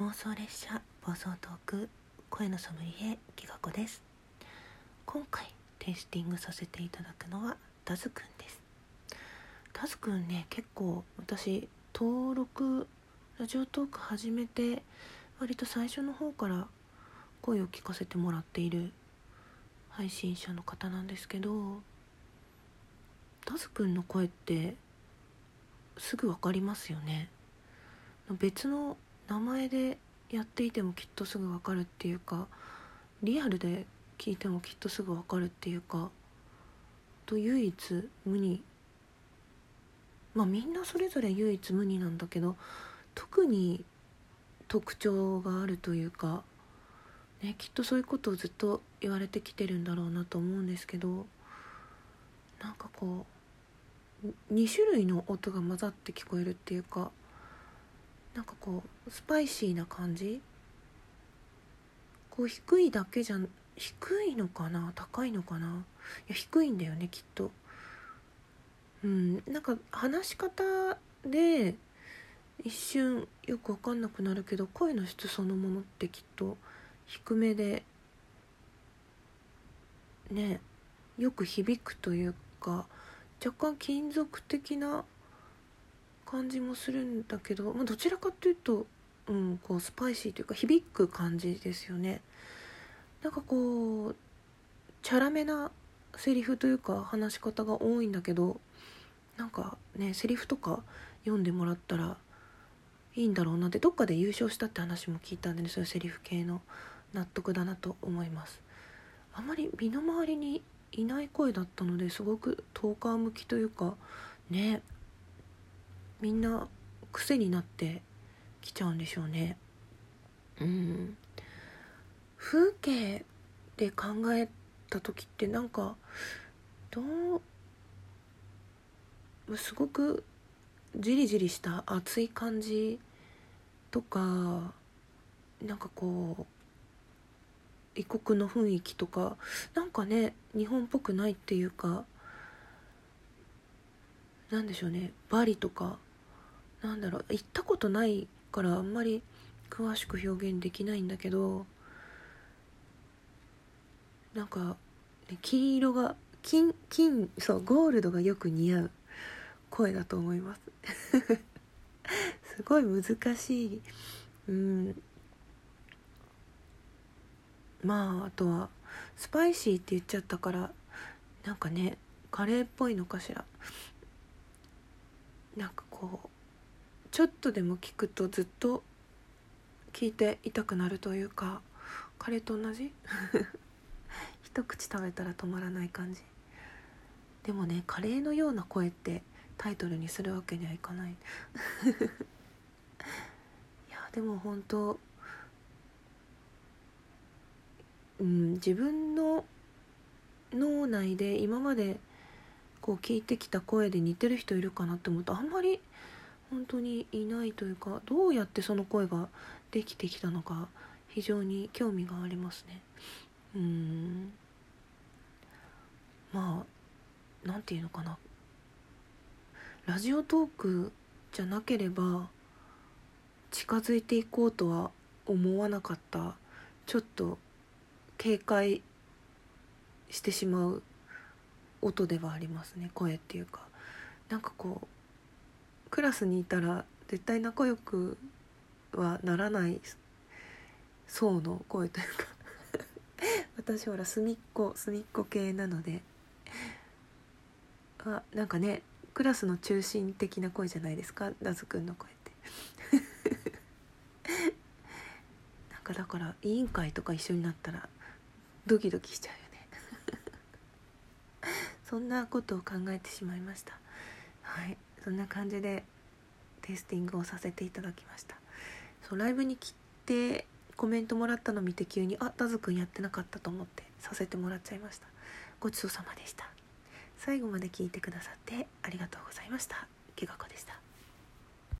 妄想列車暴走トーク声のソムリエギガ子です。今回テイスティングさせていただくのはダズくんです。ダズくんね結構私登録ラジオトーク始めて割と最初の方から声を聞かせてもらっている配信者の方なんですけどダズくんの声ってすぐ分かりますよね。別の名前でやっていてもきっとすぐ分かるっていうかリアルで聞いてもきっとすぐ分かるっていうかと唯一無二。まあみんなそれぞれ唯一無二なんだけど特に特徴があるというか、ね、きっとそういうことをずっと言われてきてるんだろうなと思うんですけどなんかこう2種類の音が混ざって聞こえるっていうかなんかこうスパイシーな感じ？こう低いだけじゃ低いのかな？高いのかな？いや低いんだよねきっと。うんなんか話し方で一瞬よく分かんなくなるけど声の質そのものってきっと低めでねよく響くというか若干金属的な感じもするんだけど、まあ、どちらかというと、うん、こうスパイシーというか響く感じですよね。なんかこうチャラめなセリフというか話し方が多いんだけどなんかねセリフとか読んでもらったらいいんだろうなってどっかで優勝したって話も聞いたんでねそういうセリフ系の納得だなと思いますあまり身の回りにいない声だったのですごくトーカー向きというかねみんな癖になってきちゃうんでしょうね。うん風景で考えた時ってなんかどうすごくじりじりした熱い感じとかなんかこう異国の雰囲気とかなんかね日本っぽくないっていうかなんでしょうね。バリとかなんだろう行ったことないからあんまり詳しく表現できないんだけどなんか、ね、金色が金金そうゴールドがよく似合う声だと思います。すごい難しい。うん。まああとはスパイシーって言っちゃったからなんかねカレーっぽいのかしら。なんかこうちょっとでも聞くとずっと聞いて痛くなるというかカレーと同じ？一口食べたら止まらない感じ。でもねカレーのような声ってタイトルにするわけにはいかない。いやでも本当うん自分の脳内で今までこう聞いてきた声で似てる人いるかなって思うとあんまり本当にいないというかどうやってその声ができてきたのか非常に興味がありますね。うん。まあ何て言うのかな。ラジオトークじゃなければ近づいていこうとは思わなかった。ちょっと警戒してしまう音ではありますね声っていうか。なんかこうクラスにいたら絶対仲良くはならない層の声というか 私ほら隅っこ隅っこ系なのであなんかねクラスの中心的な声じゃないですか？ダズくんの声って。なんかだから委員会とか一緒になったらドキドキしちゃうよね。そんなことを考えてしまいました。はい。そんな感じでテイスティングをさせていただきました。そうライブに来てコメントもらったの見て急にあダズくんやってなかったと思ってさせてもらっちゃいました。ごちそうさまでした。最後まで聞いてくださってありがとうございました。けがこでした。